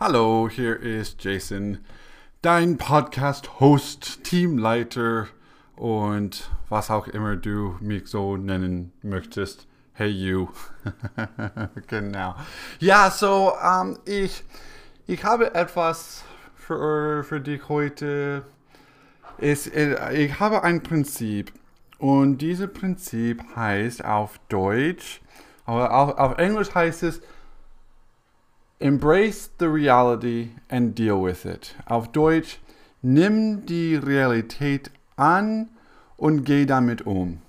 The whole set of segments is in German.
Hallo, hier ist Jason, dein Podcast-Host, Teamleiter und was auch immer du mich so nennen möchtest. Hey you. genau. Ja, so, ähm, ich, ich habe etwas für, für dich heute. Es, äh, ich habe ein Prinzip und dieses Prinzip heißt auf Deutsch, aber auf, auf Englisch heißt es, Embrace the reality and deal with it. Auf Deutsch, nimm die Realität an und geh damit um.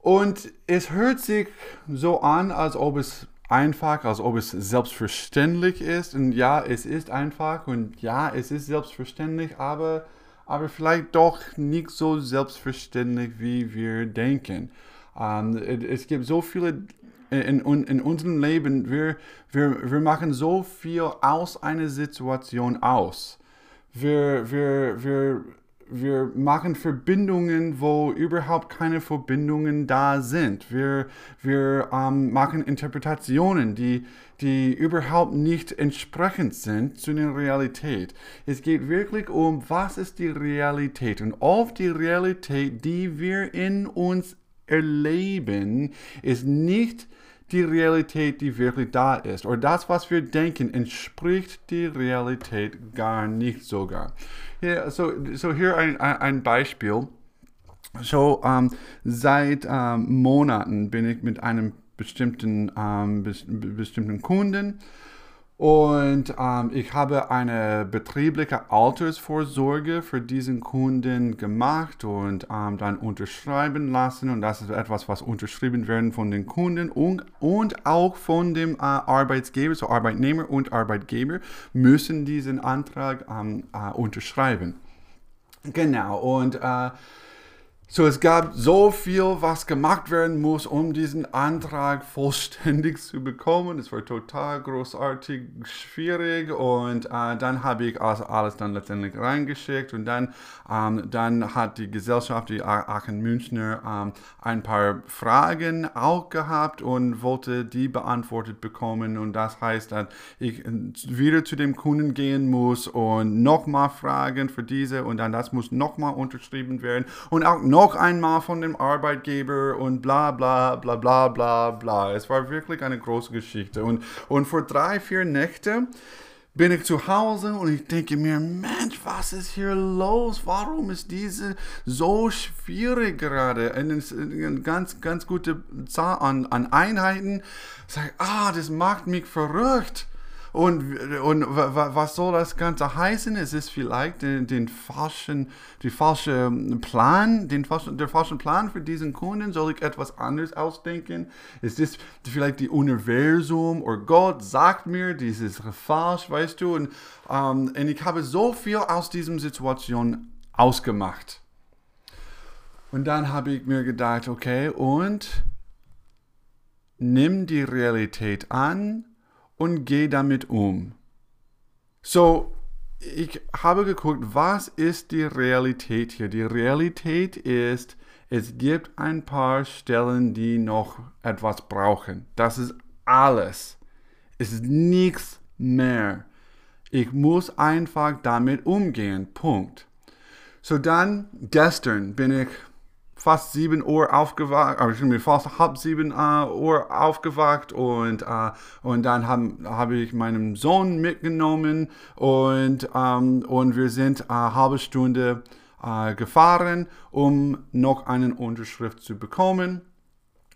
Und es hört sich so an, als ob es einfach, als ob es selbstverständlich ist. Und ja, es ist einfach und ja, es ist selbstverständlich, aber, aber vielleicht doch nicht so selbstverständlich, wie wir denken. Ähm, es gibt so viele in, in, in unserem Leben, wir, wir, wir machen so viel aus einer Situation aus. Wir, wir, wir, wir machen Verbindungen, wo überhaupt keine Verbindungen da sind. Wir, wir ähm, machen Interpretationen, die, die überhaupt nicht entsprechend sind zu der Realität. Es geht wirklich um, was ist die Realität und oft die Realität, die wir in uns erleben, ist nicht die Realität, die wirklich da ist. Oder das, was wir denken, entspricht die Realität gar nicht sogar. Ja, so, so hier ein, ein Beispiel. So, ähm, seit ähm, Monaten bin ich mit einem bestimmten, ähm, bestimmten Kunden und ähm, ich habe eine betriebliche Altersvorsorge für diesen Kunden gemacht und ähm, dann unterschreiben lassen. Und das ist etwas, was unterschrieben werden von den Kunden und, und auch von dem äh, Arbeitsgeber, so Arbeitnehmer und Arbeitgeber müssen diesen Antrag ähm, äh, unterschreiben. Genau, und äh, so, es gab so viel, was gemacht werden muss, um diesen Antrag vollständig zu bekommen. Es war total großartig schwierig und äh, dann habe ich also alles dann letztendlich reingeschickt und dann, ähm, dann hat die Gesellschaft, die Aachen Münchner, ähm, ein paar Fragen auch gehabt und wollte die beantwortet bekommen und das heißt, dass ich wieder zu dem Kunden gehen muss und nochmal fragen für diese und dann das muss nochmal unterschrieben werden und auch noch noch einmal von dem Arbeitgeber und bla bla bla bla bla bla. Es war wirklich eine große Geschichte. Und, und vor drei, vier Nächten bin ich zu Hause und ich denke mir, Mensch, was ist hier los? Warum ist diese so schwierig gerade? Eine ganz, ganz gute Zahl an, an Einheiten. Sage, ah, das macht mich verrückt. Und, und was soll das Ganze heißen? Es ist vielleicht den, den falschen, die falsche Plan, den falschen, der falschen Plan für diesen Kunden. Soll ich etwas anderes ausdenken? Ist das vielleicht die Universum oder Gott sagt mir, dies ist falsch, weißt du? Und, ähm, und ich habe so viel aus dieser Situation ausgemacht. Und dann habe ich mir gedacht, okay, und nimm die Realität an und geh damit um. So, ich habe geguckt, was ist die Realität hier? Die Realität ist, es gibt ein paar Stellen, die noch etwas brauchen. Das ist alles. Es ist nichts mehr. Ich muss einfach damit umgehen. Punkt. So dann, gestern bin ich fast 7 Uhr aufgewacht, bin fast halb 7 uh, äh, Uhr aufgewacht und, uh, und dann habe hab ich meinen Sohn mitgenommen und, ähm, und wir sind eine halbe Stunde uh, gefahren, um noch eine Unterschrift zu bekommen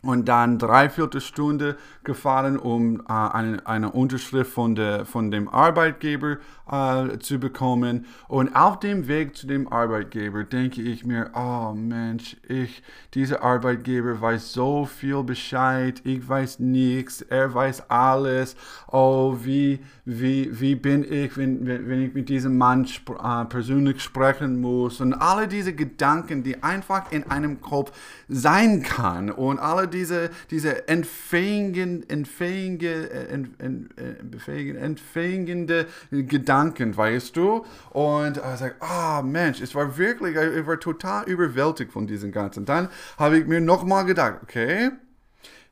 und dann dreiviertel Stunde gefahren, um äh, eine, eine Unterschrift von, der, von dem Arbeitgeber äh, zu bekommen. Und auf dem Weg zu dem Arbeitgeber denke ich mir, oh Mensch, ich, dieser Arbeitgeber weiß so viel Bescheid, ich weiß nichts, er weiß alles. Oh, wie, wie, wie bin ich, wenn, wenn ich mit diesem Mann sp äh, persönlich sprechen muss? Und alle diese Gedanken, die einfach in einem Kopf sein kann und alle diese, diese entfähigen, entfähige, äh, ent, ent, ent, entfähigende Gedanken, weißt du? Und ich sage, ah Mensch, es war wirklich, ich war total überwältigt von diesen ganzen. Dann habe ich mir nochmal gedacht, okay,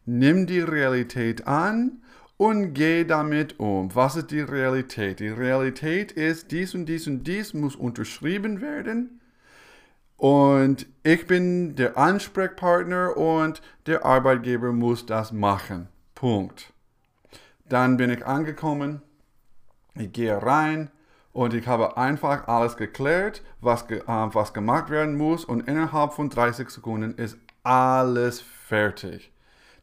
nimm die Realität an und geh damit um. Was ist die Realität? Die Realität ist, dies und dies und dies muss unterschrieben werden. Und ich bin der Ansprechpartner und der Arbeitgeber muss das machen. Punkt. Dann bin ich angekommen, ich gehe rein und ich habe einfach alles geklärt, was, äh, was gemacht werden muss und innerhalb von 30 Sekunden ist alles fertig.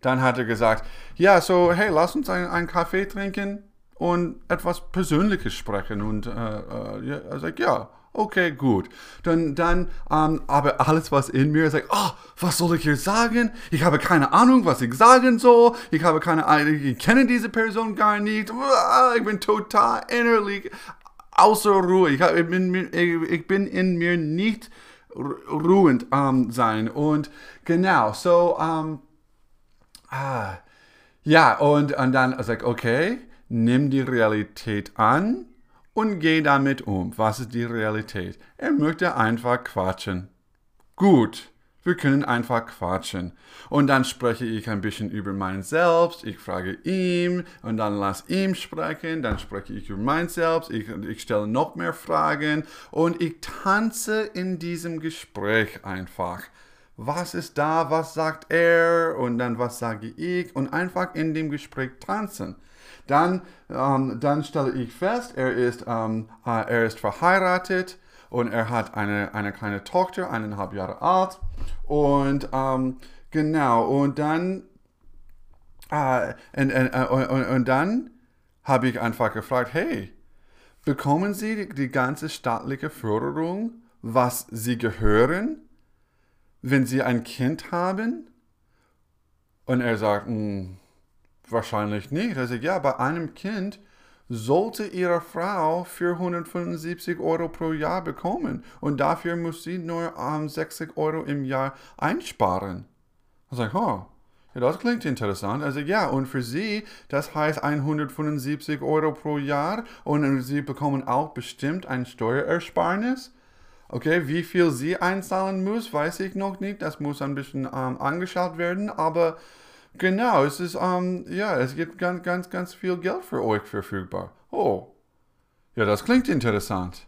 Dann hat er gesagt, ja, so, hey, lass uns einen Kaffee trinken und etwas Persönliches sprechen. Und äh, äh, ja, sagt, ja, okay, gut. Dann, dann ähm, aber alles, was in mir sagt, oh, was soll ich hier sagen? Ich habe keine Ahnung, was ich sagen soll. Ich habe keine Ahnung, ich kenne diese Person gar nicht. Ich bin total innerlich außer Ruhe. Ich, ich, bin, ich bin in mir nicht ruhend ähm, sein. Und genau, so, ähm, ah, ja, und, und dann sag ich, okay, nimm die Realität an und geh damit um. Was ist die Realität? Er möchte einfach quatschen. Gut, wir können einfach quatschen. Und dann spreche ich ein bisschen über mein Selbst. Ich frage ihm und dann lass ihm sprechen. Dann spreche ich über mein Selbst. Ich, ich stelle noch mehr Fragen und ich tanze in diesem Gespräch einfach was ist da, was sagt er und dann was sage ich und einfach in dem Gespräch tanzen. Dann, ähm, dann stelle ich fest, er ist, ähm, äh, er ist verheiratet und er hat eine, eine kleine Tochter, eineinhalb Jahre alt. Und ähm, genau, und dann, äh, und, äh, und, und, und dann habe ich einfach gefragt, hey, bekommen Sie die, die ganze staatliche Förderung, was Sie gehören? Wenn sie ein Kind haben? Und er sagt, hm, wahrscheinlich nicht. Er sagt, ja, bei einem Kind sollte ihre Frau 475 Euro pro Jahr bekommen und dafür muss sie nur um, 60 Euro im Jahr einsparen. Ich sage, oh, ja, das klingt interessant. Also ja, und für sie, das heißt 175 Euro pro Jahr und sie bekommen auch bestimmt ein Steuerersparnis. Okay, wie viel sie einzahlen muss, weiß ich noch nicht. Das muss ein bisschen ähm, angeschaut werden. Aber genau, es ist, ähm, ja, es gibt ganz, ganz, ganz viel Geld für euch verfügbar. Oh, ja, das klingt interessant.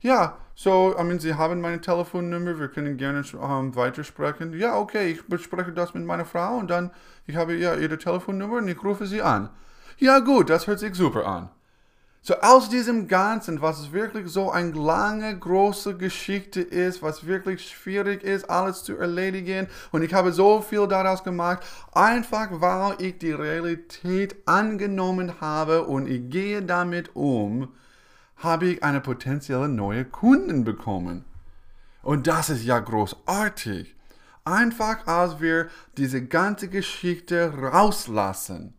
Ja, so, I mean, Sie haben meine Telefonnummer, wir können gerne ähm, weitersprechen. Ja, okay, ich bespreche das mit meiner Frau und dann, ich habe ja Ihre Telefonnummer und ich rufe Sie an. Ja, gut, das hört sich super an. So aus diesem Ganzen, was wirklich so eine lange, große Geschichte ist, was wirklich schwierig ist, alles zu erledigen. Und ich habe so viel daraus gemacht, einfach weil ich die Realität angenommen habe und ich gehe damit um, habe ich eine potenzielle neue Kunden bekommen. Und das ist ja großartig. Einfach als wir diese ganze Geschichte rauslassen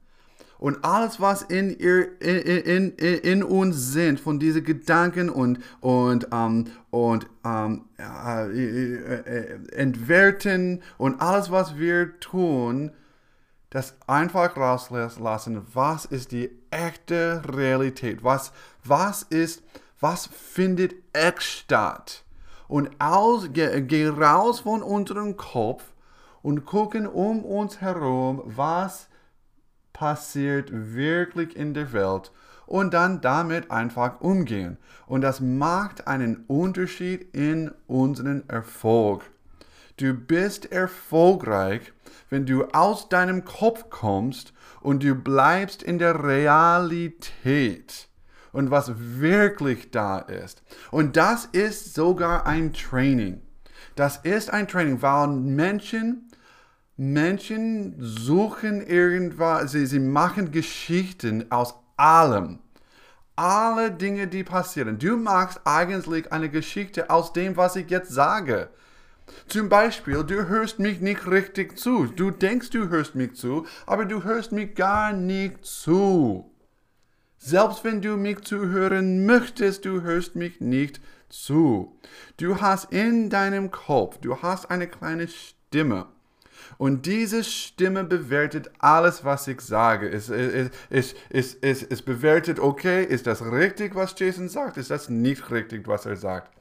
und alles, was in, ihr, in, in, in uns sind, von diesen Gedanken und, und, ähm, und ähm, äh, äh, entwerten und alles, was wir tun, das einfach rauslassen. Was ist die echte Realität? Was, was ist, was findet echt statt? Und aus, geh, geh raus von unserem Kopf und gucken um uns herum, was passiert wirklich in der Welt und dann damit einfach umgehen. Und das macht einen Unterschied in unseren Erfolg. Du bist erfolgreich, wenn du aus deinem Kopf kommst und du bleibst in der Realität und was wirklich da ist. Und das ist sogar ein Training. Das ist ein Training, weil Menschen Menschen suchen irgendwas, sie, sie machen Geschichten aus allem. Alle Dinge, die passieren. Du machst eigentlich eine Geschichte aus dem, was ich jetzt sage. Zum Beispiel, du hörst mich nicht richtig zu. Du denkst, du hörst mich zu, aber du hörst mich gar nicht zu. Selbst wenn du mich zuhören möchtest, du hörst mich nicht zu. Du hast in deinem Kopf, du hast eine kleine Stimme. Und diese Stimme bewertet alles, was ich sage. Es, es, es, es, es, es bewertet, okay, ist das richtig, was Jason sagt? Ist das nicht richtig, was er sagt?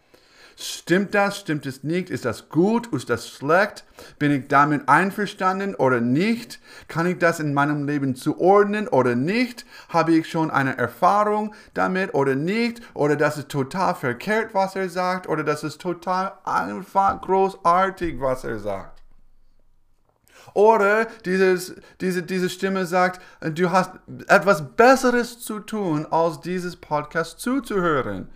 Stimmt das? Stimmt es nicht? Ist das gut? Ist das schlecht? Bin ich damit einverstanden oder nicht? Kann ich das in meinem Leben zuordnen oder nicht? Habe ich schon eine Erfahrung damit oder nicht? Oder das ist total verkehrt, was er sagt? Oder das ist total einfach großartig, was er sagt? Oder dieses, diese, diese Stimme sagt, du hast etwas Besseres zu tun, als dieses Podcast zuzuhören.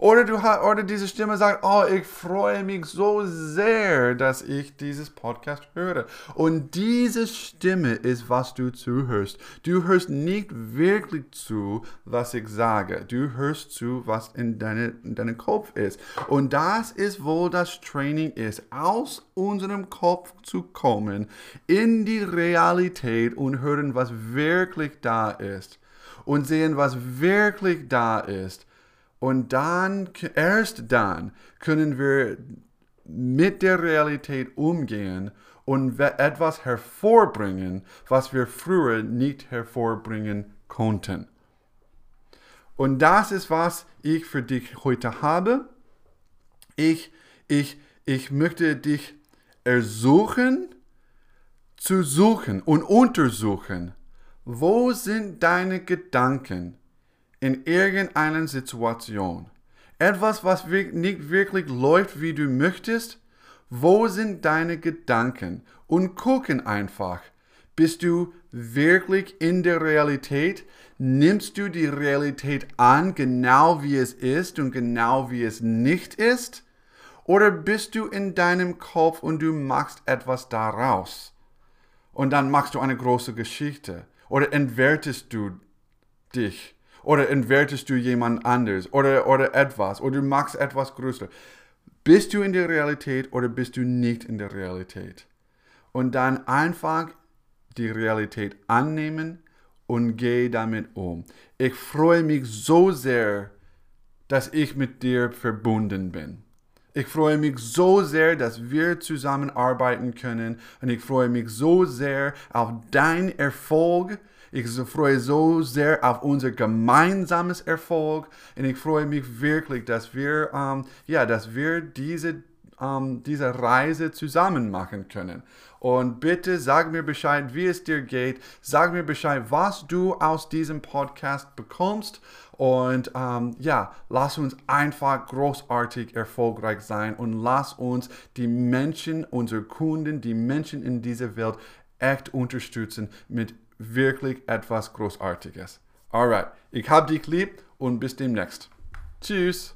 Oder, du, oder diese Stimme sagt, oh, ich freue mich so sehr, dass ich dieses Podcast höre. Und diese Stimme ist, was du zuhörst. Du hörst nicht wirklich zu, was ich sage. Du hörst zu, was in, deine, in deinem Kopf ist. Und das ist, wo das Training ist, aus unserem Kopf zu kommen, in die Realität und hören, was wirklich da ist. Und sehen, was wirklich da ist und dann, erst dann, können wir mit der Realität umgehen und etwas hervorbringen, was wir früher nicht hervorbringen konnten. Und das ist, was ich für dich heute habe. Ich, ich, ich möchte dich ersuchen, zu suchen und untersuchen, wo sind deine Gedanken? In irgendeiner Situation. Etwas, was nicht wirklich läuft, wie du möchtest. Wo sind deine Gedanken? Und gucken einfach. Bist du wirklich in der Realität? Nimmst du die Realität an, genau wie es ist und genau wie es nicht ist? Oder bist du in deinem Kopf und du machst etwas daraus? Und dann machst du eine große Geschichte. Oder entwertest du dich? Oder entwertest du jemand anders oder, oder etwas oder du machst etwas größer. Bist du in der Realität oder bist du nicht in der Realität? Und dann einfach die Realität annehmen und geh damit um. Ich freue mich so sehr, dass ich mit dir verbunden bin. Ich freue mich so sehr, dass wir zusammenarbeiten können und ich freue mich so sehr auf dein Erfolg ich freue so sehr auf unser gemeinsames Erfolg und ich freue mich wirklich, dass wir, ähm, ja, dass wir diese, ähm, diese Reise zusammen machen können. Und bitte sag mir Bescheid, wie es dir geht. Sag mir Bescheid, was du aus diesem Podcast bekommst. Und ähm, ja, lass uns einfach großartig erfolgreich sein und lass uns die Menschen, unsere Kunden, die Menschen in dieser Welt echt unterstützen mit wirklich etwas Großartiges. Alright, ich hab dich lieb und bis demnächst. Tschüss.